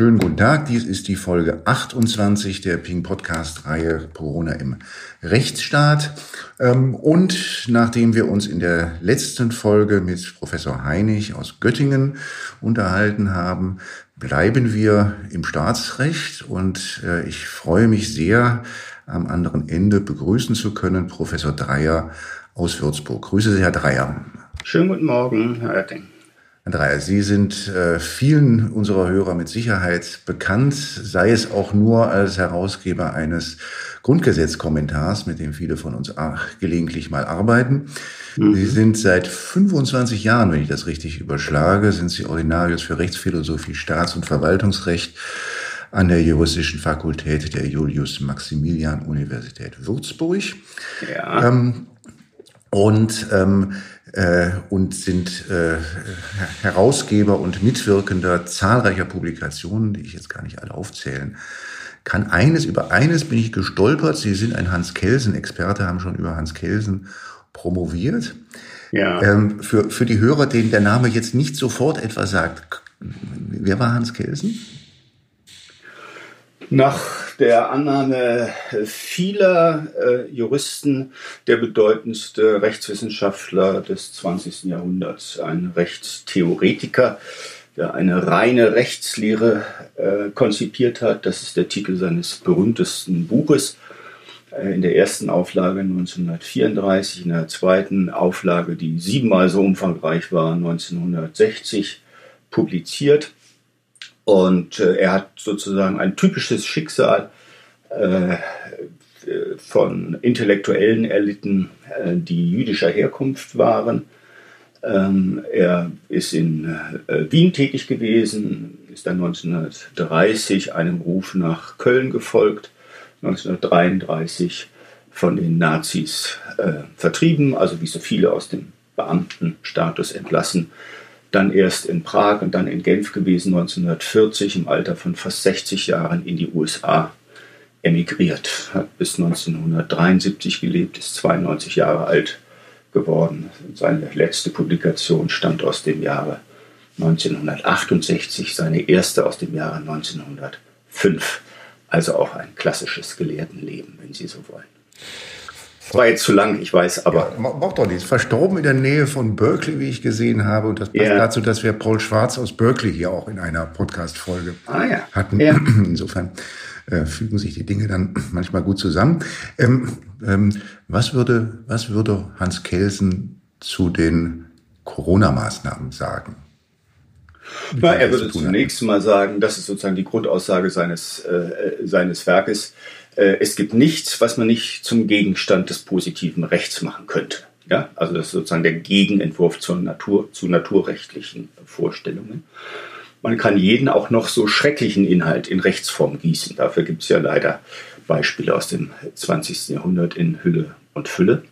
Schönen guten Tag, dies ist die Folge 28 der Ping Podcast Reihe Corona im Rechtsstaat. Ähm, und nachdem wir uns in der letzten Folge mit Professor Heinig aus Göttingen unterhalten haben, bleiben wir im Staatsrecht und äh, ich freue mich sehr, am anderen Ende begrüßen zu können Professor Dreier aus Würzburg. Grüße Sie, Herr Dreier. Schönen guten Morgen, Herr Oetting. Andreas, Sie sind äh, vielen unserer Hörer mit Sicherheit bekannt, sei es auch nur als Herausgeber eines Grundgesetzkommentars, mit dem viele von uns gelegentlich mal arbeiten. Mhm. Sie sind seit 25 Jahren, wenn ich das richtig überschlage, sind Sie Ordinarius für Rechtsphilosophie, Staats- und Verwaltungsrecht an der Juristischen Fakultät der Julius-Maximilian-Universität Würzburg. Ja. Ähm, und ähm, äh, und sind äh, Herausgeber und Mitwirkender zahlreicher Publikationen, die ich jetzt gar nicht alle aufzählen kann. Eines, über eines bin ich gestolpert. Sie sind ein Hans Kelsen-Experte, haben schon über Hans Kelsen promoviert. Ja. Ähm, für, für die Hörer, denen der Name jetzt nicht sofort etwas sagt, wer war Hans Kelsen? Nach der Annahme vieler äh, Juristen der bedeutendste Rechtswissenschaftler des 20. Jahrhunderts, ein Rechtstheoretiker, der eine reine Rechtslehre äh, konzipiert hat. Das ist der Titel seines berühmtesten Buches. Äh, in der ersten Auflage 1934, in der zweiten Auflage, die siebenmal so umfangreich war, 1960 publiziert. Und äh, er hat sozusagen ein typisches Schicksal äh, von Intellektuellen erlitten, äh, die jüdischer Herkunft waren. Ähm, er ist in äh, Wien tätig gewesen, ist dann 1930 einem Ruf nach Köln gefolgt, 1933 von den Nazis äh, vertrieben, also wie so viele aus dem Beamtenstatus entlassen dann erst in Prag und dann in Genf gewesen, 1940 im Alter von fast 60 Jahren in die USA emigriert, hat bis 1973 gelebt, ist 92 Jahre alt geworden. Seine letzte Publikation stammt aus dem Jahre 1968, seine erste aus dem Jahre 1905. Also auch ein klassisches Gelehrtenleben, wenn Sie so wollen. Das war jetzt zu lang, ich weiß, aber. Ja, macht doch nichts. Verstorben in der Nähe von Berkeley, wie ich gesehen habe. Und das passt ja. dazu, dass wir Paul Schwarz aus Berkeley hier auch in einer Podcast-Folge ah, ja. hatten. Ja. Insofern äh, fügen sich die Dinge dann manchmal gut zusammen. Ähm, ähm, was, würde, was würde Hans Kelsen zu den Corona-Maßnahmen sagen? Na, er würde zunächst mal sagen, das ist sozusagen die Grundaussage seines, äh, seines Werkes. Äh, es gibt nichts, was man nicht zum Gegenstand des positiven Rechts machen könnte. Ja, also das ist sozusagen der Gegenentwurf zur Natur, zu naturrechtlichen Vorstellungen. Man kann jeden auch noch so schrecklichen Inhalt in Rechtsform gießen. Dafür gibt es ja leider Beispiele aus dem 20. Jahrhundert in Hülle und Fülle.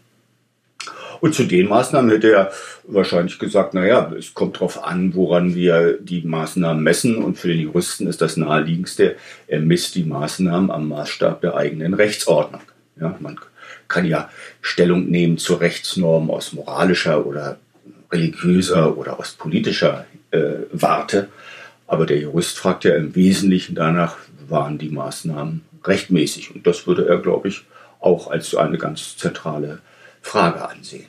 Und zu den Maßnahmen hätte er wahrscheinlich gesagt, naja, es kommt darauf an, woran wir die Maßnahmen messen. Und für den Juristen ist das naheliegendste, er misst die Maßnahmen am Maßstab der eigenen Rechtsordnung. Ja, man kann ja Stellung nehmen zur Rechtsnorm aus moralischer oder religiöser oder aus politischer äh, Warte. Aber der Jurist fragt ja im Wesentlichen danach, waren die Maßnahmen rechtmäßig? Und das würde er, glaube ich, auch als eine ganz zentrale Frage ansehen.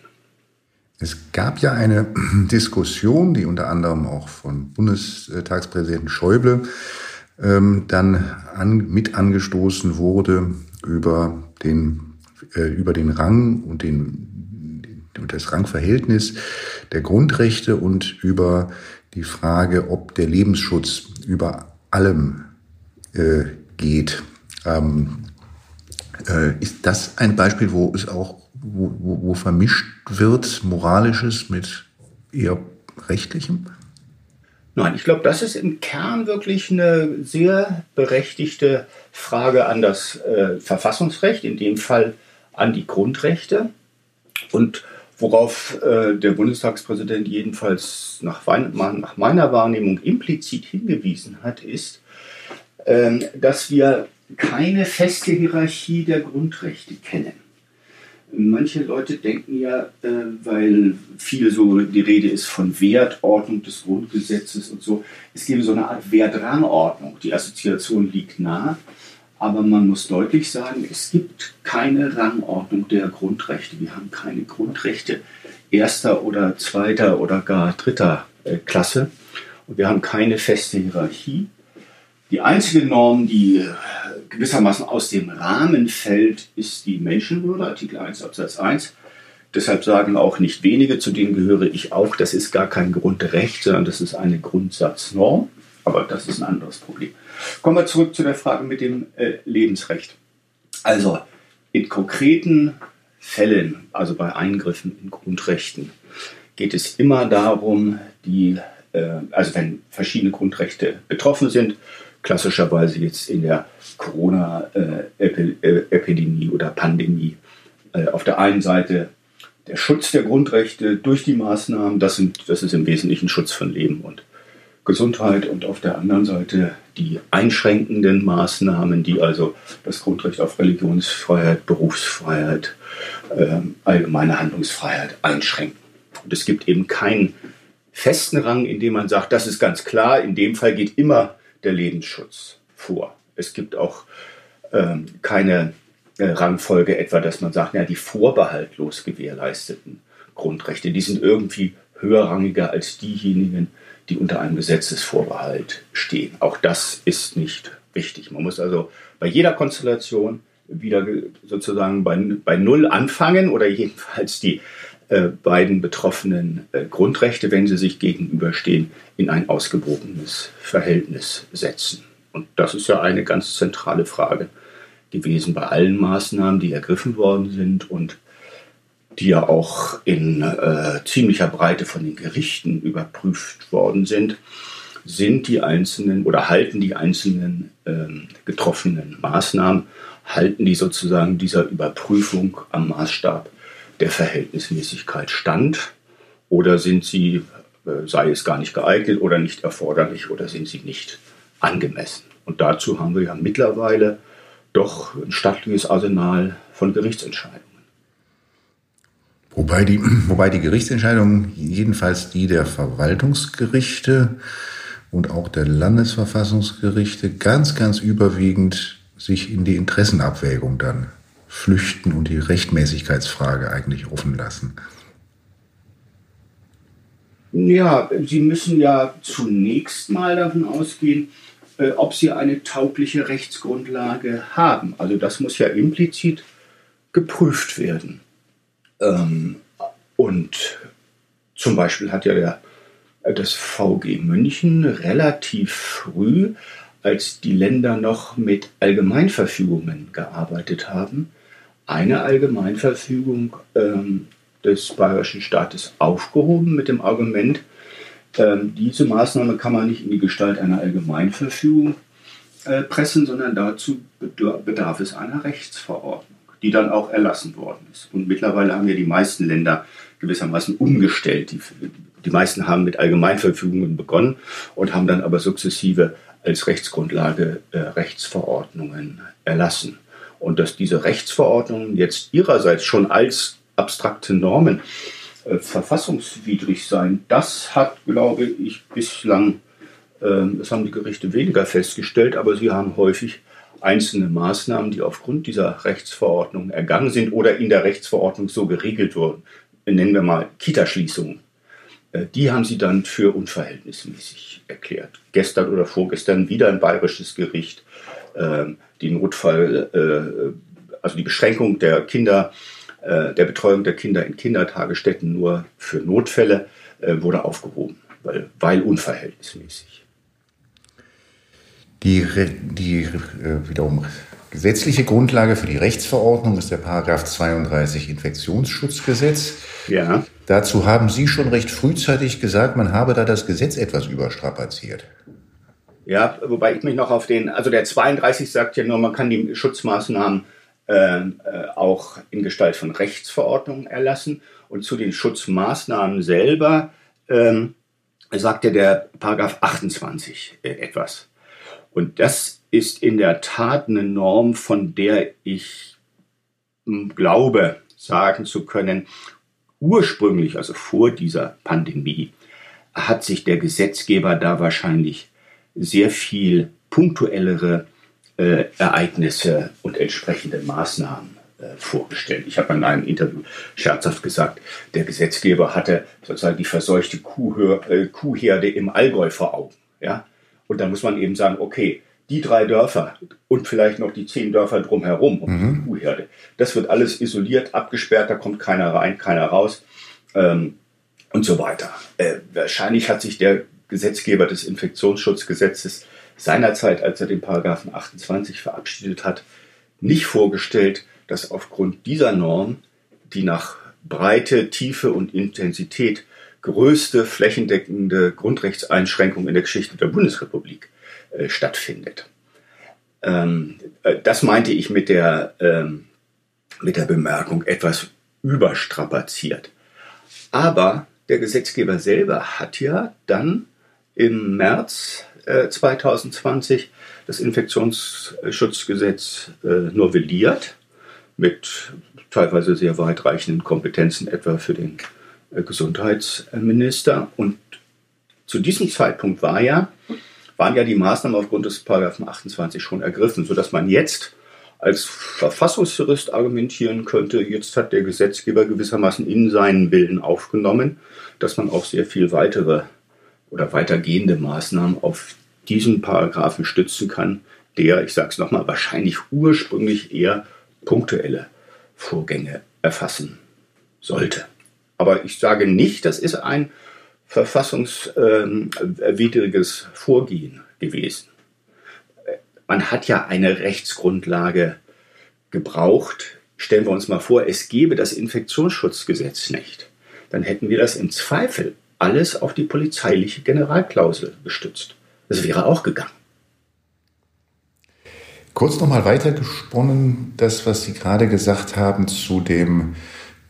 Es gab ja eine Diskussion, die unter anderem auch von Bundestagspräsidenten Schäuble ähm, dann an, mit angestoßen wurde über den, äh, über den Rang und den, das Rangverhältnis der Grundrechte und über die Frage, ob der Lebensschutz über allem äh, geht. Ähm, äh, ist das ein Beispiel, wo es auch wo, wo, wo vermischt wird Moralisches mit eher Rechtlichem? Nein, ich glaube, das ist im Kern wirklich eine sehr berechtigte Frage an das äh, Verfassungsrecht, in dem Fall an die Grundrechte. Und worauf äh, der Bundestagspräsident jedenfalls nach, nach, meiner Wahrnehmung implizit hingewiesen hat, ist, äh, dass wir keine feste Hierarchie der Grundrechte kennen. Manche Leute denken ja, äh, weil viel so die Rede ist von Wertordnung des Grundgesetzes und so, es gäbe so eine Art Wertrangordnung. Die Assoziation liegt nah, aber man muss deutlich sagen, es gibt keine Rangordnung der Grundrechte. Wir haben keine Grundrechte erster oder zweiter oder gar dritter äh, Klasse und wir haben keine feste Hierarchie. Die einzige Norm, die äh, gewissermaßen aus dem Rahmen fällt, ist die Menschenwürde, Artikel 1 Absatz 1. Deshalb sagen auch nicht wenige, zu denen gehöre ich auch, das ist gar kein Grundrecht, sondern das ist eine Grundsatznorm. Aber das ist ein anderes Problem. Kommen wir zurück zu der Frage mit dem äh, Lebensrecht. Also in konkreten Fällen, also bei Eingriffen in Grundrechten, geht es immer darum, die, äh, also wenn verschiedene Grundrechte betroffen sind, klassischerweise jetzt in der Corona-Epidemie oder Pandemie. Äh, auf der einen Seite der Schutz der Grundrechte durch die Maßnahmen, das, sind, das ist im Wesentlichen Schutz von Leben und Gesundheit und auf der anderen Seite die einschränkenden Maßnahmen, die also das Grundrecht auf Religionsfreiheit, Berufsfreiheit, äh, allgemeine Handlungsfreiheit einschränken. Und es gibt eben keinen festen Rang, in dem man sagt, das ist ganz klar, in dem Fall geht immer der Lebensschutz vor. Es gibt auch ähm, keine äh, Rangfolge etwa, dass man sagt, ja, die vorbehaltlos gewährleisteten Grundrechte, die sind irgendwie höherrangiger als diejenigen, die unter einem Gesetzesvorbehalt stehen. Auch das ist nicht wichtig. Man muss also bei jeder Konstellation wieder sozusagen bei, bei Null anfangen oder jedenfalls die beiden betroffenen äh, Grundrechte, wenn sie sich gegenüberstehen, in ein ausgewogenes Verhältnis setzen. Und das ist ja eine ganz zentrale Frage gewesen bei allen Maßnahmen, die ergriffen worden sind und die ja auch in äh, ziemlicher Breite von den Gerichten überprüft worden sind, sind die einzelnen oder halten die einzelnen ähm, getroffenen Maßnahmen, halten die sozusagen dieser Überprüfung am Maßstab der Verhältnismäßigkeit stand? Oder sind sie, äh, sei es gar nicht geeignet oder nicht erforderlich oder sind sie nicht angemessen? Und dazu haben wir ja mittlerweile doch ein stattliches Arsenal von Gerichtsentscheidungen. Wobei die, wobei die Gerichtsentscheidungen, jedenfalls die der Verwaltungsgerichte und auch der Landesverfassungsgerichte, ganz, ganz überwiegend sich in die Interessenabwägung dann flüchten und die Rechtmäßigkeitsfrage eigentlich offen lassen? Ja, Sie müssen ja zunächst mal davon ausgehen, äh, ob Sie eine taugliche Rechtsgrundlage haben. Also das muss ja implizit geprüft werden. Ähm, und zum Beispiel hat ja der, das VG München relativ früh, als die Länder noch mit Allgemeinverfügungen gearbeitet haben, eine Allgemeinverfügung ähm, des bayerischen Staates aufgehoben mit dem Argument, ähm, diese Maßnahme kann man nicht in die Gestalt einer Allgemeinverfügung äh, pressen, sondern dazu bedarf es einer Rechtsverordnung, die dann auch erlassen worden ist. Und mittlerweile haben ja die meisten Länder gewissermaßen umgestellt. Die, die meisten haben mit Allgemeinverfügungen begonnen und haben dann aber sukzessive als Rechtsgrundlage äh, Rechtsverordnungen erlassen und dass diese Rechtsverordnungen jetzt ihrerseits schon als abstrakte Normen äh, verfassungswidrig seien, das hat, glaube ich, bislang, äh, das haben die Gerichte weniger festgestellt, aber sie haben häufig einzelne Maßnahmen, die aufgrund dieser Rechtsverordnung ergangen sind oder in der Rechtsverordnung so geregelt wurden, nennen wir mal Kitaschließungen, äh, die haben sie dann für unverhältnismäßig erklärt. Gestern oder vorgestern wieder ein bayerisches Gericht die Notfall, äh, also die Beschränkung der Kinder, äh, der Betreuung der Kinder in Kindertagesstätten nur für Notfälle äh, wurde aufgehoben, weil, weil unverhältnismäßig. Die, die wiederum gesetzliche Grundlage für die Rechtsverordnung ist der Paragraph 32 Infektionsschutzgesetz. Ja. Dazu haben Sie schon recht frühzeitig gesagt, man habe da das Gesetz etwas überstrapaziert. Ja, wobei ich mich noch auf den, also der 32 sagt ja nur, man kann die Schutzmaßnahmen äh, äh, auch in Gestalt von Rechtsverordnungen erlassen. Und zu den Schutzmaßnahmen selber ähm, sagt ja der Paragraph 28 äh, etwas. Und das ist in der Tat eine Norm, von der ich hm, glaube, sagen zu können, ursprünglich, also vor dieser Pandemie, hat sich der Gesetzgeber da wahrscheinlich sehr viel punktuellere äh, Ereignisse und entsprechende Maßnahmen äh, vorgestellt. Ich habe in einem Interview scherzhaft gesagt, der Gesetzgeber hatte sozusagen die verseuchte Kuhhör, äh, Kuhherde im Allgäu vor Augen. Ja? Und da muss man eben sagen, okay, die drei Dörfer und vielleicht noch die zehn Dörfer drumherum um mhm. die Kuhherde, das wird alles isoliert, abgesperrt, da kommt keiner rein, keiner raus ähm, und so weiter. Äh, wahrscheinlich hat sich der Gesetzgeber des Infektionsschutzgesetzes seinerzeit, als er den Paragraphen 28 verabschiedet hat, nicht vorgestellt, dass aufgrund dieser Norm die nach Breite, Tiefe und Intensität größte flächendeckende Grundrechtseinschränkung in der Geschichte der Bundesrepublik äh, stattfindet. Ähm, äh, das meinte ich mit der, ähm, mit der Bemerkung etwas überstrapaziert. Aber der Gesetzgeber selber hat ja dann im März äh, 2020 das Infektionsschutzgesetz äh, novelliert mit teilweise sehr weitreichenden Kompetenzen, etwa für den äh, Gesundheitsminister. Und zu diesem Zeitpunkt war ja, waren ja die Maßnahmen aufgrund des Paragraphen 28 schon ergriffen, sodass man jetzt als Verfassungsjurist argumentieren könnte, jetzt hat der Gesetzgeber gewissermaßen in seinen Willen aufgenommen, dass man auch sehr viel weitere oder weitergehende Maßnahmen auf diesen Paragraphen stützen kann, der, ich sage es nochmal, wahrscheinlich ursprünglich eher punktuelle Vorgänge erfassen sollte. Aber ich sage nicht, das ist ein verfassungswidriges Vorgehen gewesen. Man hat ja eine Rechtsgrundlage gebraucht. Stellen wir uns mal vor, es gäbe das Infektionsschutzgesetz nicht. Dann hätten wir das im Zweifel alles auf die polizeiliche Generalklausel gestützt. Das wäre auch gegangen. Kurz nochmal weitergesponnen, das, was Sie gerade gesagt haben zu dem,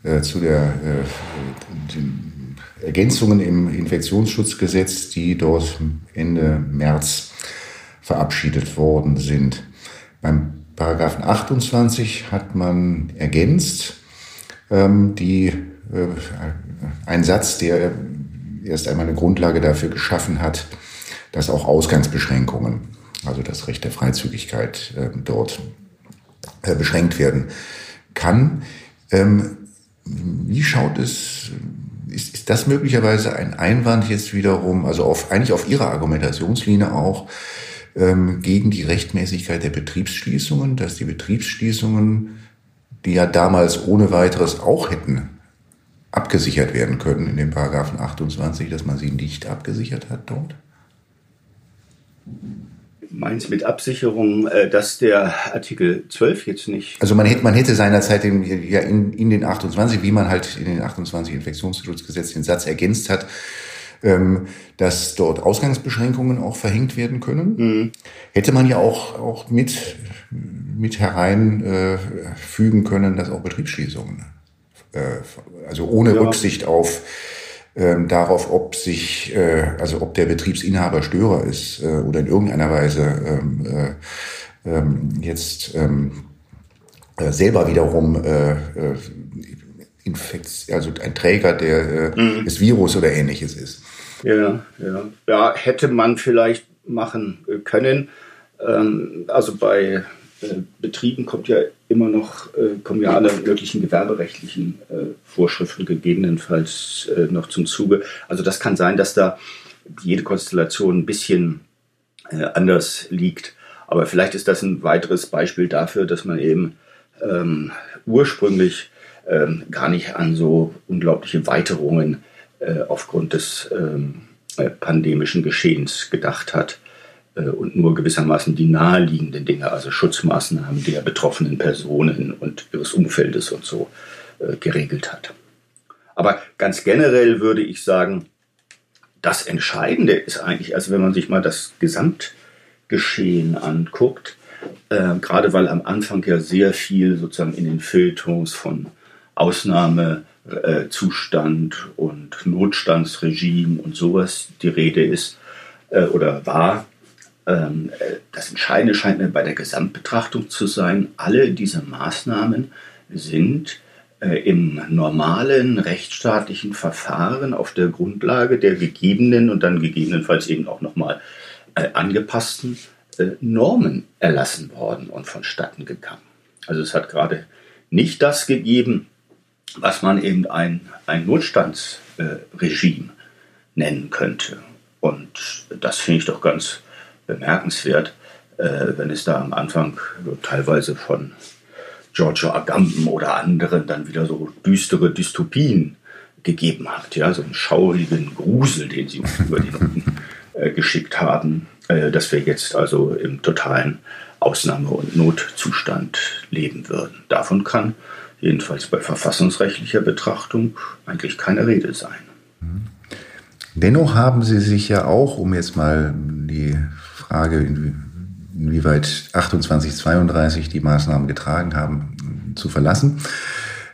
äh, zu der, äh, den Ergänzungen im Infektionsschutzgesetz, die dort Ende März verabschiedet worden sind. Beim Paragraphen 28 hat man ergänzt ähm, die, äh, ein Satz, der erst einmal eine Grundlage dafür geschaffen hat, dass auch Ausgangsbeschränkungen also das Recht der Freizügigkeit äh, dort äh, beschränkt werden kann. Ähm, wie schaut es, ist, ist das möglicherweise ein Einwand jetzt wiederum, also auf, eigentlich auf Ihrer Argumentationslinie auch, ähm, gegen die Rechtmäßigkeit der Betriebsschließungen, dass die Betriebsschließungen, die ja damals ohne weiteres auch hätten abgesichert werden können in dem Paragraphen 28, dass man sie nicht abgesichert hat dort? meins mit Absicherung, äh, dass der Artikel 12 jetzt nicht. Also man hätte, man hätte seinerzeit den, ja in, in den 28, wie man halt in den 28 Infektionsschutzgesetz den Satz ergänzt hat, ähm, dass dort Ausgangsbeschränkungen auch verhängt werden können. Mhm. Hätte man ja auch, auch mit, mit hereinfügen äh, können, dass auch Betriebsschließungen, also ohne ja. Rücksicht auf ähm, darauf, ob sich, äh, also ob der Betriebsinhaber Störer ist äh, oder in irgendeiner Weise ähm, äh, ähm, jetzt ähm, äh, selber wiederum äh, äh, Infekt, also ein Träger der, äh, mhm. des Virus oder ähnliches ist. Ja, ja. Ja, hätte man vielleicht machen können. Ähm, also bei äh, Betrieben kommt ja immer noch, äh, kommen ja alle möglichen gewerberechtlichen äh, Vorschriften gegebenenfalls noch zum Zuge. Also das kann sein, dass da jede Konstellation ein bisschen anders liegt. Aber vielleicht ist das ein weiteres Beispiel dafür, dass man eben ähm, ursprünglich ähm, gar nicht an so unglaubliche Weiterungen äh, aufgrund des ähm, pandemischen Geschehens gedacht hat. Äh, und nur gewissermaßen die naheliegenden Dinge, also Schutzmaßnahmen der betroffenen Personen und ihres Umfeldes und so äh, geregelt hat. Aber ganz generell würde ich sagen, das Entscheidende ist eigentlich, also wenn man sich mal das Gesamtgeschehen anguckt, äh, gerade weil am Anfang ja sehr viel sozusagen in den Feuilletons von Ausnahmezustand äh, und Notstandsregime und sowas die Rede ist äh, oder war, das Entscheidende scheint mir bei der Gesamtbetrachtung zu sein, alle diese Maßnahmen sind äh, im normalen rechtsstaatlichen Verfahren auf der Grundlage der gegebenen und dann gegebenenfalls eben auch nochmal äh, angepassten äh, Normen erlassen worden und vonstatten gegangen. Also es hat gerade nicht das gegeben, was man eben ein, ein Notstandsregime äh, nennen könnte. Und das finde ich doch ganz bemerkenswert, äh, wenn es da am Anfang teilweise von Giorgio Agamben oder anderen dann wieder so düstere Dystopien gegeben hat. Ja, so einen schaurigen Grusel, den sie über die Noten äh, geschickt haben, äh, dass wir jetzt also im totalen Ausnahme- und Notzustand leben würden. Davon kann jedenfalls bei verfassungsrechtlicher Betrachtung eigentlich keine Rede sein. Dennoch haben Sie sich ja auch, um jetzt mal die Frage, inwieweit 28, 32 die Maßnahmen getragen haben, zu verlassen.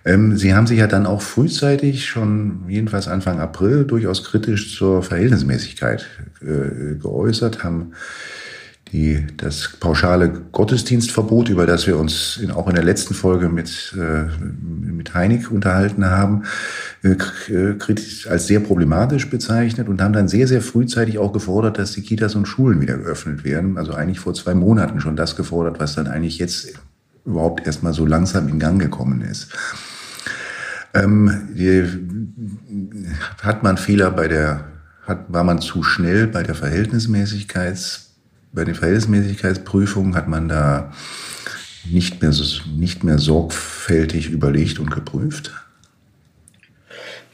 Ähm, Sie haben sich ja dann auch frühzeitig, schon jedenfalls Anfang April, durchaus kritisch zur Verhältnismäßigkeit äh, geäußert, haben die, das pauschale Gottesdienstverbot, über das wir uns in, auch in der letzten Folge mit, äh, mit Heinig unterhalten haben, äh, kritisch als sehr problematisch bezeichnet und haben dann sehr, sehr frühzeitig auch gefordert, dass die Kitas und Schulen wieder geöffnet werden. Also eigentlich vor zwei Monaten schon das gefordert, was dann eigentlich jetzt überhaupt erstmal so langsam in Gang gekommen ist. Ähm, die, hat man Fehler bei der, hat, war man zu schnell bei der Verhältnismäßigkeits bei den Verhältnismäßigkeitsprüfungen hat man da nicht mehr, nicht mehr sorgfältig überlegt und geprüft?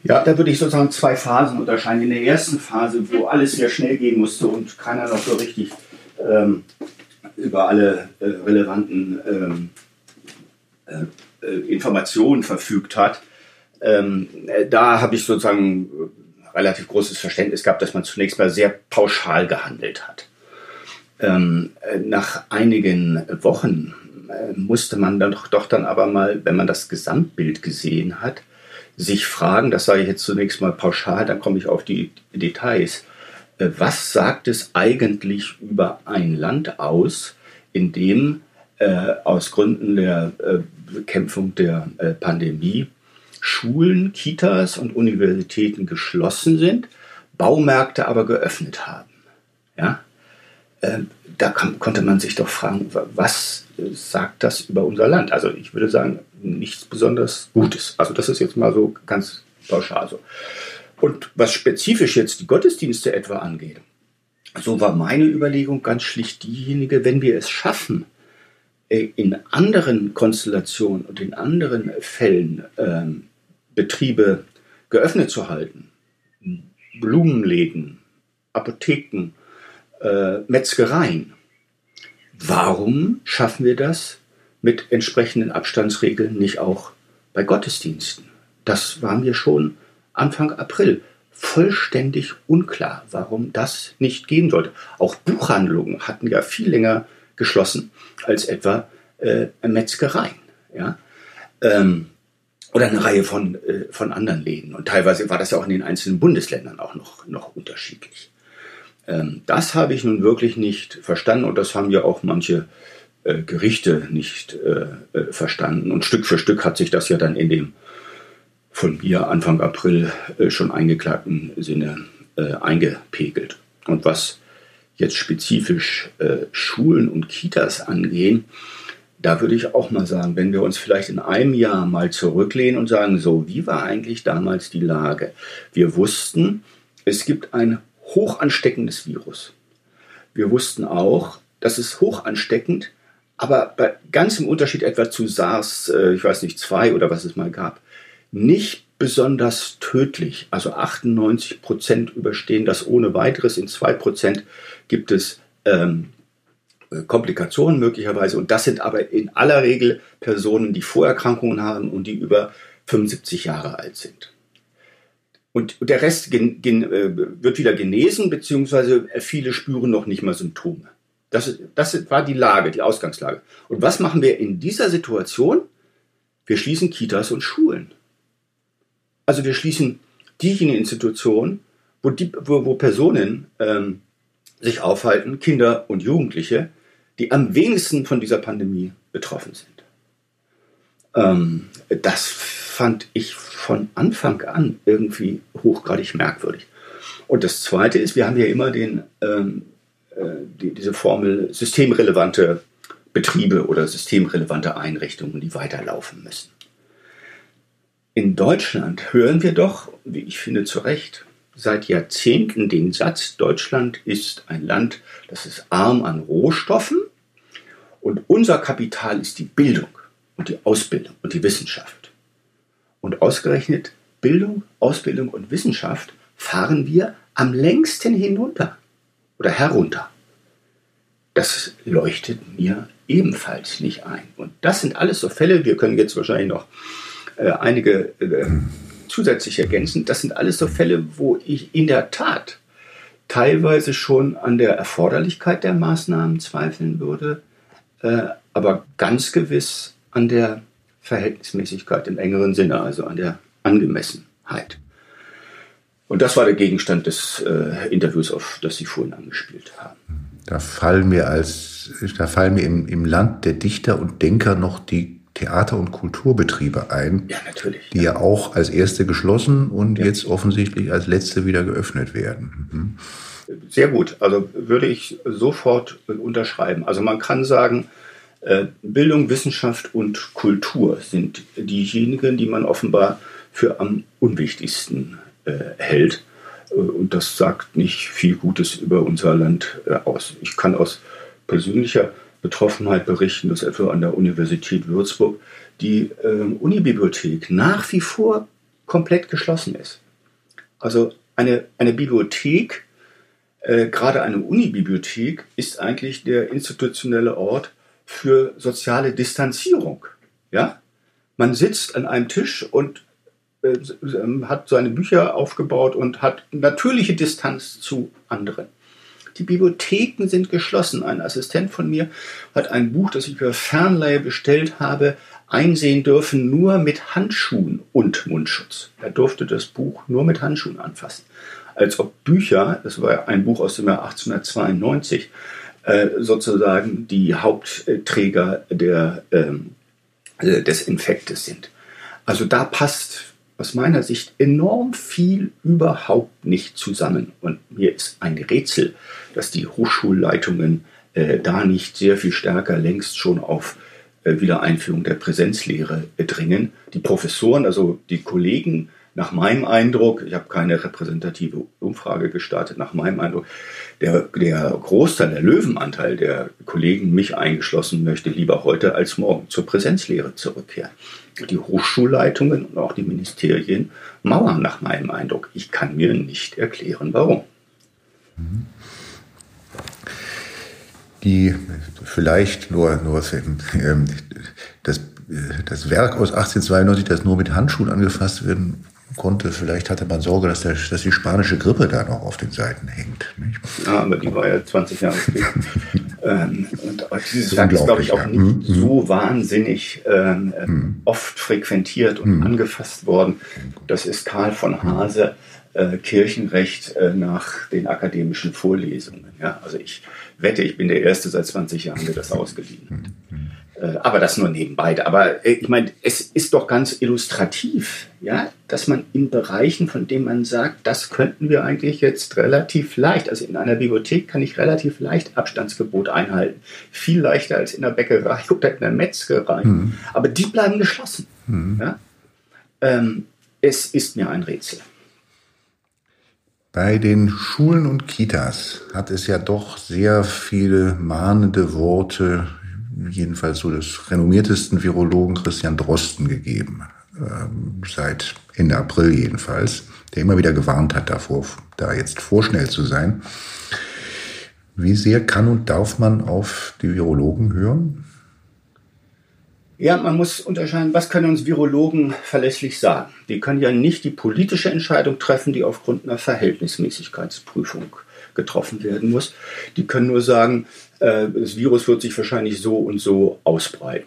Ja, da würde ich sozusagen zwei Phasen unterscheiden. In der ersten Phase, wo alles sehr schnell gehen musste und keiner noch so richtig ähm, über alle äh, relevanten ähm, äh, äh Informationen verfügt hat, ähm, äh, da habe ich sozusagen relativ großes Verständnis gehabt, dass man zunächst mal sehr pauschal gehandelt hat. Ähm, nach einigen Wochen äh, musste man dann doch, doch dann aber mal, wenn man das Gesamtbild gesehen hat, sich fragen, das sage ich jetzt zunächst mal pauschal, dann komme ich auf die Details, äh, was sagt es eigentlich über ein Land aus, in dem äh, aus Gründen der äh, Bekämpfung der äh, Pandemie Schulen, Kitas und Universitäten geschlossen sind, Baumärkte aber geöffnet haben. Ja? Ähm, da kann, konnte man sich doch fragen, was sagt das über unser Land? Also ich würde sagen, nichts besonders Gutes. Also das ist jetzt mal so ganz pauschal so. Und was spezifisch jetzt die Gottesdienste etwa angeht, so war meine Überlegung ganz schlicht diejenige, wenn wir es schaffen, äh, in anderen Konstellationen und in anderen Fällen ähm, Betriebe geöffnet zu halten, Blumenläden, Apotheken, äh, Metzgereien. Warum schaffen wir das mit entsprechenden Abstandsregeln nicht auch bei Gottesdiensten? Das war mir schon Anfang April vollständig unklar, warum das nicht gehen sollte. Auch Buchhandlungen hatten ja viel länger geschlossen als etwa äh, Metzgereien. Ja? Ähm, oder eine Reihe von, äh, von anderen Läden. Und teilweise war das ja auch in den einzelnen Bundesländern auch noch, noch unterschiedlich. Ähm, das habe ich nun wirklich nicht verstanden und das haben ja auch manche äh, Gerichte nicht äh, äh, verstanden. Und Stück für Stück hat sich das ja dann in dem von mir Anfang April äh, schon eingeklagten Sinne äh, eingepegelt. Und was jetzt spezifisch äh, Schulen und Kitas angehen, da würde ich auch mal sagen, wenn wir uns vielleicht in einem Jahr mal zurücklehnen und sagen, so, wie war eigentlich damals die Lage? Wir wussten, es gibt ein hoch ansteckendes Virus. Wir wussten auch, das ist hoch ansteckend, aber bei ganzem Unterschied etwa zu SARS, äh, ich weiß nicht, 2 oder was es mal gab, nicht besonders tödlich. Also 98 Prozent überstehen das ohne weiteres. In 2 Prozent gibt es ähm, äh, Komplikationen möglicherweise. Und das sind aber in aller Regel Personen, die Vorerkrankungen haben und die über 75 Jahre alt sind. Und der Rest gen, gen, äh, wird wieder genesen, beziehungsweise viele spüren noch nicht mal Symptome. Das, das war die Lage, die Ausgangslage. Und was machen wir in dieser Situation? Wir schließen Kitas und Schulen. Also wir schließen diejenigen Institutionen, wo, die, wo, wo Personen ähm, sich aufhalten, Kinder und Jugendliche, die am wenigsten von dieser Pandemie betroffen sind. Ähm, das fand ich von Anfang an irgendwie hochgradig merkwürdig. Und das Zweite ist, wir haben ja immer den, ähm, äh, die, diese Formel systemrelevante Betriebe oder systemrelevante Einrichtungen, die weiterlaufen müssen. In Deutschland hören wir doch, wie ich finde, zu Recht, seit Jahrzehnten den Satz, Deutschland ist ein Land, das ist arm an Rohstoffen und unser Kapital ist die Bildung und die Ausbildung und die Wissenschaft. Und ausgerechnet Bildung, Ausbildung und Wissenschaft fahren wir am längsten hinunter oder herunter. Das leuchtet mir ebenfalls nicht ein. Und das sind alles so Fälle, wir können jetzt wahrscheinlich noch äh, einige äh, zusätzlich ergänzen, das sind alles so Fälle, wo ich in der Tat teilweise schon an der Erforderlichkeit der Maßnahmen zweifeln würde, äh, aber ganz gewiss an der Verhältnismäßigkeit im engeren Sinne, also an der Angemessenheit. Und das war der Gegenstand des äh, Interviews, auf das Sie vorhin angespielt haben. Da fallen mir als, da fallen mir im, im Land der Dichter und Denker noch die Theater- und Kulturbetriebe ein. Ja, natürlich. Die ja, ja auch als erste geschlossen und ja. jetzt offensichtlich als letzte wieder geöffnet werden. Mhm. Sehr gut. Also würde ich sofort unterschreiben. Also man kann sagen, Bildung, Wissenschaft und Kultur sind diejenigen, die man offenbar für am unwichtigsten äh, hält. Äh, und das sagt nicht viel Gutes über unser Land aus. Ich kann aus persönlicher Betroffenheit berichten, dass etwa an der Universität Würzburg die Unibibliothek nach wie vor komplett geschlossen ist. Also eine, eine Bibliothek, äh, gerade eine Unibibliothek, ist eigentlich der institutionelle Ort, für soziale Distanzierung. Ja? Man sitzt an einem Tisch und äh, hat seine Bücher aufgebaut und hat natürliche Distanz zu anderen. Die Bibliotheken sind geschlossen. Ein Assistent von mir hat ein Buch, das ich per Fernleihe bestellt habe, einsehen dürfen, nur mit Handschuhen und Mundschutz. Er durfte das Buch nur mit Handschuhen anfassen. Als ob Bücher, das war ein Buch aus dem Jahr 1892, äh, sozusagen die Hauptträger der, ähm, äh, des Infektes sind. Also da passt aus meiner Sicht enorm viel überhaupt nicht zusammen. Und mir ist ein Rätsel, dass die Hochschulleitungen äh, da nicht sehr viel stärker längst schon auf äh, Wiedereinführung der Präsenzlehre äh, dringen. Die Professoren, also die Kollegen, nach meinem Eindruck, ich habe keine repräsentative Umfrage gestartet, nach meinem Eindruck, der, der Großteil, der Löwenanteil der Kollegen, mich eingeschlossen, möchte lieber heute als morgen zur Präsenzlehre zurückkehren. Die Hochschulleitungen und auch die Ministerien mauern nach meinem Eindruck. Ich kann mir nicht erklären, warum. Die vielleicht nur, nur ähm, das, das Werk aus 1892, das nur mit Handschuhen angefasst werden konnte. Vielleicht hatte man Sorge, dass, der, dass die spanische Grippe da noch auf den Seiten hängt. Nicht? Ja, aber die war ja 20 Jahre später. ähm, und dieses Werk ist, glaube ich, auch nicht mhm. so wahnsinnig ähm, mhm. oft frequentiert und mhm. angefasst worden. Das ist Karl von Hase. Äh, Kirchenrecht äh, nach den akademischen Vorlesungen. Ja, also ich wette, ich bin der Erste seit 20 Jahren, der das ausgeliehen hat. Äh, aber das nur nebenbei. Aber äh, ich meine, es ist doch ganz illustrativ, ja, dass man in Bereichen, von denen man sagt, das könnten wir eigentlich jetzt relativ leicht, also in einer Bibliothek kann ich relativ leicht Abstandsgebot einhalten. Viel leichter als in der Bäckerei oder in der Metzgerei. Mhm. Aber die bleiben geschlossen. Mhm. Ja? Ähm, es ist mir ein Rätsel. Bei den Schulen und Kitas hat es ja doch sehr viele mahnende Worte jedenfalls so des renommiertesten Virologen Christian Drosten gegeben, ähm, seit Ende April jedenfalls, der immer wieder gewarnt hat davor, da jetzt vorschnell zu sein. Wie sehr kann und darf man auf die Virologen hören? Ja, man muss unterscheiden, was können uns Virologen verlässlich sagen? Die können ja nicht die politische Entscheidung treffen, die aufgrund einer Verhältnismäßigkeitsprüfung getroffen werden muss. Die können nur sagen, äh, das Virus wird sich wahrscheinlich so und so ausbreiten.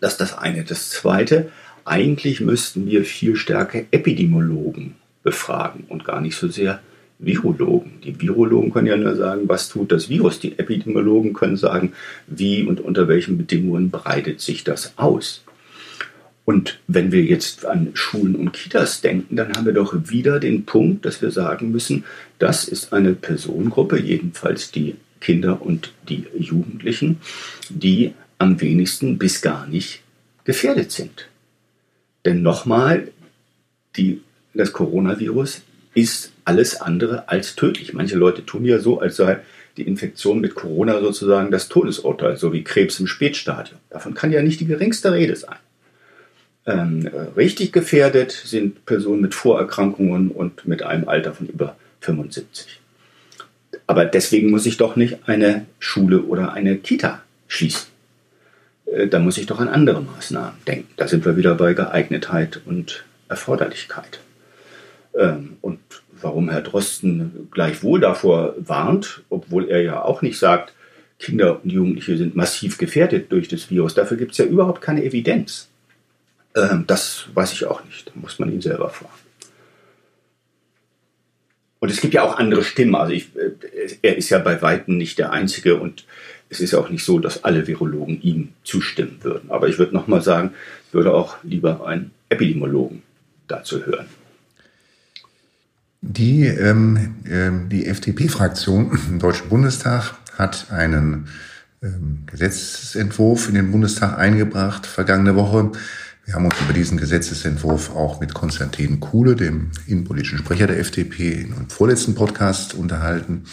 Das ist das eine. Das zweite, eigentlich müssten wir viel stärker Epidemiologen befragen und gar nicht so sehr Virologen. Die Virologen können ja nur sagen, was tut das Virus. Die Epidemiologen können sagen, wie und unter welchen Bedingungen breitet sich das aus. Und wenn wir jetzt an Schulen und Kitas denken, dann haben wir doch wieder den Punkt, dass wir sagen müssen, das ist eine Personengruppe, jedenfalls die Kinder und die Jugendlichen, die am wenigsten bis gar nicht gefährdet sind. Denn nochmal, die, das Coronavirus ist alles andere als tödlich. Manche Leute tun ja so, als sei die Infektion mit Corona sozusagen das Todesurteil, so wie Krebs im Spätstadium. Davon kann ja nicht die geringste Rede sein. Ähm, richtig gefährdet sind Personen mit Vorerkrankungen und mit einem Alter von über 75. Aber deswegen muss ich doch nicht eine Schule oder eine Kita schließen. Äh, da muss ich doch an andere Maßnahmen denken. Da sind wir wieder bei Geeignetheit und Erforderlichkeit. Ähm, und warum Herr Drosten gleichwohl davor warnt, obwohl er ja auch nicht sagt, Kinder und Jugendliche sind massiv gefährdet durch das Virus. Dafür gibt es ja überhaupt keine Evidenz. Ähm, das weiß ich auch nicht. Da muss man ihn selber fragen. Und es gibt ja auch andere Stimmen. Also ich, äh, er ist ja bei Weitem nicht der Einzige und es ist ja auch nicht so, dass alle Virologen ihm zustimmen würden. Aber ich würde nochmal sagen, ich würde auch lieber einen Epidemiologen dazu hören. Die, ähm, ähm die FDP-Fraktion im Deutschen Bundestag hat einen ähm, Gesetzentwurf in den Bundestag eingebracht vergangene Woche. Wir haben uns über diesen Gesetzesentwurf auch mit Konstantin Kuhle, dem innenpolitischen Sprecher der FDP, in einem vorletzten Podcast unterhalten.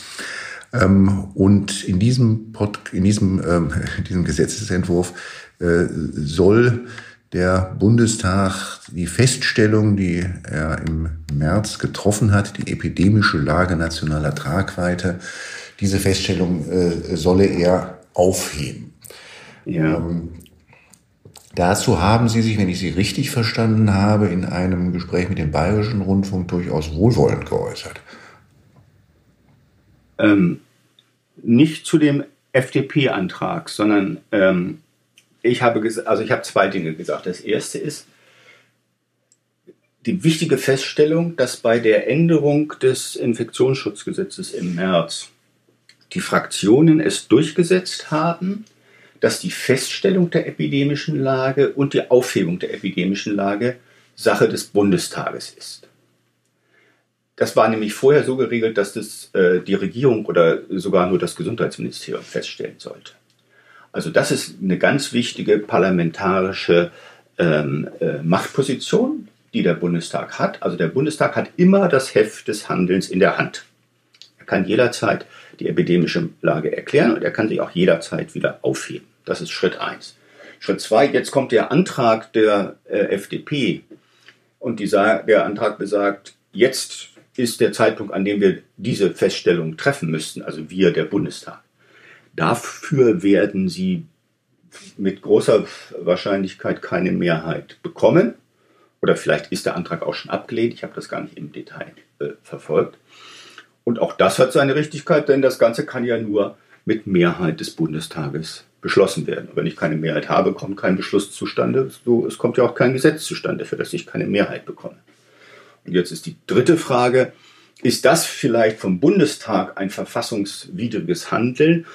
Ähm, und in diesem, Pod, in diesem, ähm, in diesem Gesetzesentwurf äh, soll der Bundestag die Feststellung, die er im März getroffen hat, die epidemische Lage nationaler Tragweite, diese Feststellung äh, solle er aufheben. Ja. Ähm, dazu haben Sie sich, wenn ich Sie richtig verstanden habe, in einem Gespräch mit dem Bayerischen Rundfunk durchaus wohlwollend geäußert. Ähm, nicht zu dem FDP-Antrag, sondern ähm, ich habe also ich habe zwei Dinge gesagt. Das erste ist die wichtige Feststellung, dass bei der Änderung des Infektionsschutzgesetzes im März die Fraktionen es durchgesetzt haben, dass die Feststellung der epidemischen Lage und die Aufhebung der epidemischen Lage Sache des Bundestages ist. Das war nämlich vorher so geregelt, dass das äh, die Regierung oder sogar nur das Gesundheitsministerium feststellen sollte. Also das ist eine ganz wichtige parlamentarische ähm, äh, Machtposition, die der Bundestag hat. Also der Bundestag hat immer das Heft des Handelns in der Hand. Er kann jederzeit die epidemische Lage erklären und er kann sie auch jederzeit wieder aufheben. Das ist Schritt eins. Schritt zwei, jetzt kommt der Antrag der äh, FDP und die, der Antrag besagt, jetzt ist der Zeitpunkt, an dem wir diese Feststellung treffen müssten, also wir, der Bundestag. Dafür werden sie mit großer Wahrscheinlichkeit keine Mehrheit bekommen. Oder vielleicht ist der Antrag auch schon abgelehnt. Ich habe das gar nicht im Detail äh, verfolgt. Und auch das hat seine Richtigkeit, denn das Ganze kann ja nur mit Mehrheit des Bundestages beschlossen werden. Und wenn ich keine Mehrheit habe, kommt kein Beschluss zustande. So, es kommt ja auch kein Gesetz zustande, für das ich keine Mehrheit bekomme. Und jetzt ist die dritte Frage, ist das vielleicht vom Bundestag ein verfassungswidriges Handeln?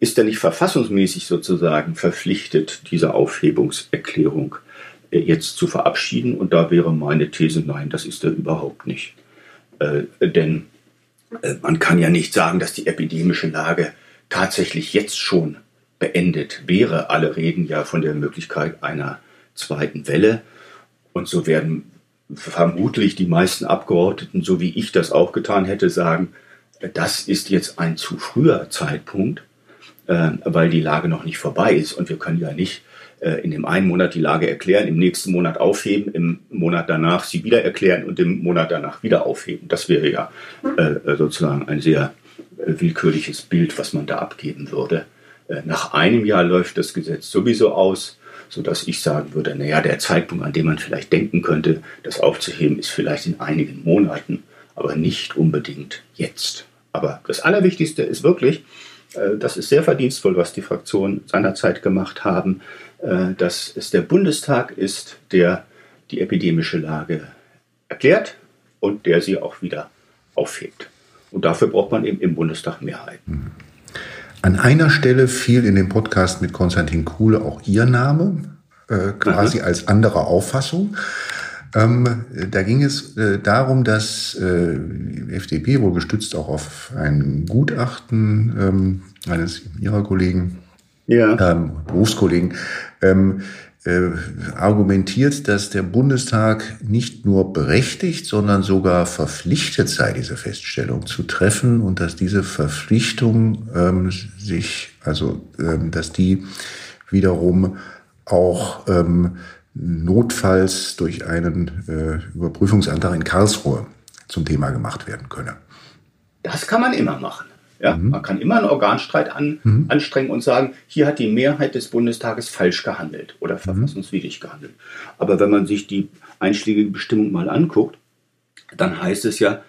Ist er nicht verfassungsmäßig sozusagen verpflichtet, diese Aufhebungserklärung äh, jetzt zu verabschieden? Und da wäre meine These, nein, das ist er überhaupt nicht. Äh, denn äh, man kann ja nicht sagen, dass die epidemische Lage tatsächlich jetzt schon beendet wäre. Alle reden ja von der Möglichkeit einer zweiten Welle. Und so werden vermutlich die meisten Abgeordneten, so wie ich das auch getan hätte, sagen, das ist jetzt ein zu früher Zeitpunkt, äh, weil die Lage noch nicht vorbei ist. Und wir können ja nicht äh, in dem einen Monat die Lage erklären, im nächsten Monat aufheben, im Monat danach sie wieder erklären und im Monat danach wieder aufheben. Das wäre ja äh, sozusagen ein sehr willkürliches Bild, was man da abgeben würde. Nach einem Jahr läuft das Gesetz sowieso aus so dass ich sagen würde, naja, der Zeitpunkt, an dem man vielleicht denken könnte, das aufzuheben, ist vielleicht in einigen Monaten, aber nicht unbedingt jetzt. Aber das Allerwichtigste ist wirklich, äh, das ist sehr verdienstvoll, was die Fraktionen seinerzeit gemacht haben, äh, dass es der Bundestag ist, der die epidemische Lage erklärt und der sie auch wieder aufhebt. Und dafür braucht man eben im Bundestag Mehrheiten. An einer Stelle fiel in dem Podcast mit Konstantin Kuhle auch Ihr Name. äh, quasi mhm. als anderer Auffassung. Ähm, da ging es äh, darum, dass äh, FDP, wohl gestützt auch auf ein Gutachten ähm, eines ihrer Kollegen, ja. ähm, Berufskollegen, ähm, äh, argumentiert, dass der Bundestag nicht nur berechtigt, sondern sogar verpflichtet sei, diese Feststellung zu treffen und dass diese Verpflichtung ähm, sich, also ähm, dass die wiederum auch ähm, notfalls durch einen äh, Überprüfungsantrag in Karlsruhe zum Thema gemacht werden könne. Das kann man immer machen. Ja, mhm. Man kann immer einen Organstreit an, mhm. anstrengen und sagen, hier hat die Mehrheit des Bundestages falsch gehandelt oder mhm. verfassungswidrig gehandelt. Aber wenn man sich die einschlägige Bestimmung mal anguckt, dann heißt es ja,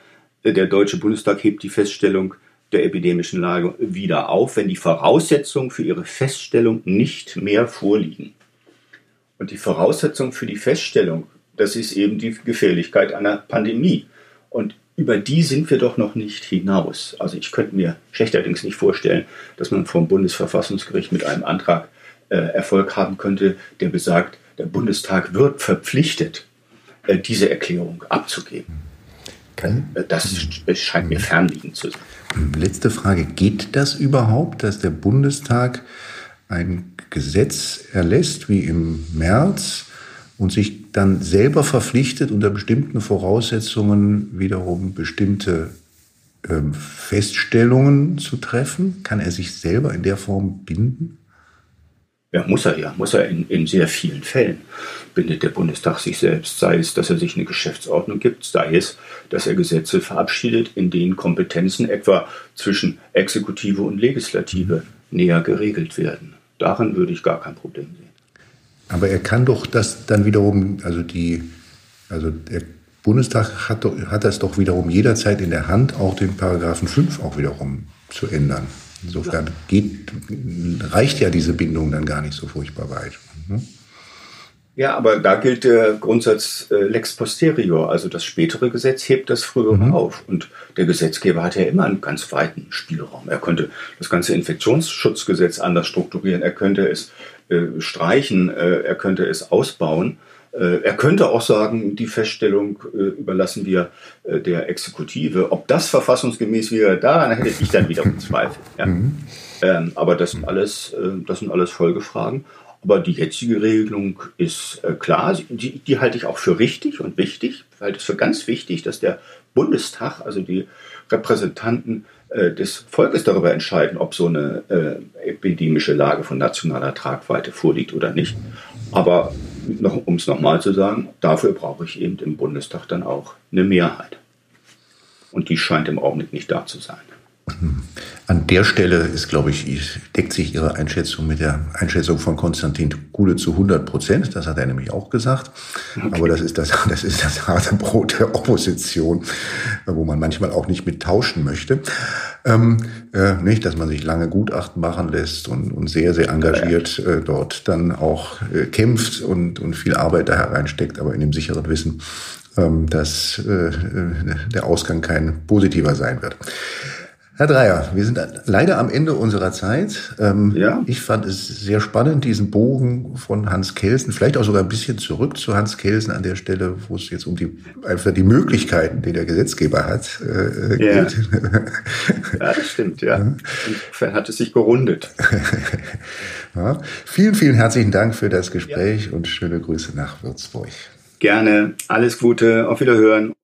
äh, der Deutsche Bundestag hebt die Feststellung der epidemischen Lage wieder auf, wenn die Voraussetzungen für ihre Feststellung nicht mehr vorliegen. Und die Voraussetzung für die Feststellung, das ist eben die Gefährlichkeit einer Pandemie. Und über die sind wir doch noch nicht hinaus. Also ich könnte mir schlechterdings nicht vorstellen, dass man vom Bundesverfassungsgericht mit einem Antrag äh, Erfolg haben könnte, der besagt, der Bundestag wird verpflichtet, äh, diese Erklärung abzugeben. Kann, äh, das scheint mir fernliegend zu sein. Letzte Frage. Geht das überhaupt, dass der Bundestag ein Gesetz erlässt, wie im März, und sich dann selber verpflichtet, unter bestimmten Voraussetzungen wiederum bestimmte ähm, Feststellungen zu treffen? Kann er sich selber in der Form binden? Ja, muss er ja, muss er in, in sehr vielen Fällen. Bindet der Bundestag sich selbst, sei es, dass er sich eine Geschäftsordnung gibt, sei es, dass er Gesetze verabschiedet, in denen Kompetenzen etwa zwischen Exekutive und Legislative näher geregelt werden. Darin würde ich gar kein Problem sehen. Aber er kann doch das dann wiederum, also die, also der Bundestag hat, hat das doch wiederum jederzeit in der Hand, auch den Paragraphen 5 auch wiederum zu ändern. Insofern geht, reicht ja diese Bindung dann gar nicht so furchtbar weit. Mhm. Ja, aber da gilt der Grundsatz äh, lex posterior, also das spätere Gesetz hebt das frühere mhm. auf. Und der Gesetzgeber hat ja immer einen ganz weiten Spielraum. Er könnte das ganze Infektionsschutzgesetz anders strukturieren, er könnte es äh, streichen, äh, er könnte es ausbauen. Äh, er könnte auch sagen, die Feststellung äh, überlassen wir äh, der Exekutive. Ob das verfassungsgemäß wäre, daran hätte ich dann wiederum Zweifel. Ja. Mhm. Ähm, aber das sind alles, das sind alles Folgefragen. Aber die jetzige Regelung ist klar, die, die halte ich auch für richtig und wichtig. Ich halte es für ganz wichtig, dass der Bundestag, also die Repräsentanten äh, des Volkes darüber entscheiden, ob so eine äh, epidemische Lage von nationaler Tragweite vorliegt oder nicht. Aber noch, um es nochmal zu sagen, dafür brauche ich eben im Bundestag dann auch eine Mehrheit. Und die scheint im Augenblick nicht da zu sein. An der Stelle ist, glaube ich, deckt sich Ihre Einschätzung mit der Einschätzung von Konstantin Kuhle zu 100 Prozent. Das hat er nämlich auch gesagt. Okay. Aber das ist das, das ist das harte Brot der Opposition, wo man manchmal auch nicht mit tauschen möchte. Ähm, äh, nicht, dass man sich lange Gutachten machen lässt und, und sehr, sehr engagiert äh, dort dann auch äh, kämpft und, und viel Arbeit da hereinsteckt, aber in dem sicheren Wissen, ähm, dass äh, der Ausgang kein positiver sein wird. Herr Dreier, wir sind leider am Ende unserer Zeit. Ähm, ja. Ich fand es sehr spannend, diesen Bogen von Hans Kelsen, vielleicht auch sogar ein bisschen zurück zu Hans Kelsen an der Stelle, wo es jetzt um die einfach die Möglichkeiten, die der Gesetzgeber hat, äh, geht. Ja. ja, das stimmt, ja. Insofern hat es sich gerundet. ja. Vielen, vielen herzlichen Dank für das Gespräch ja. und schöne Grüße nach Würzburg. Gerne. Alles Gute. Auf Wiederhören.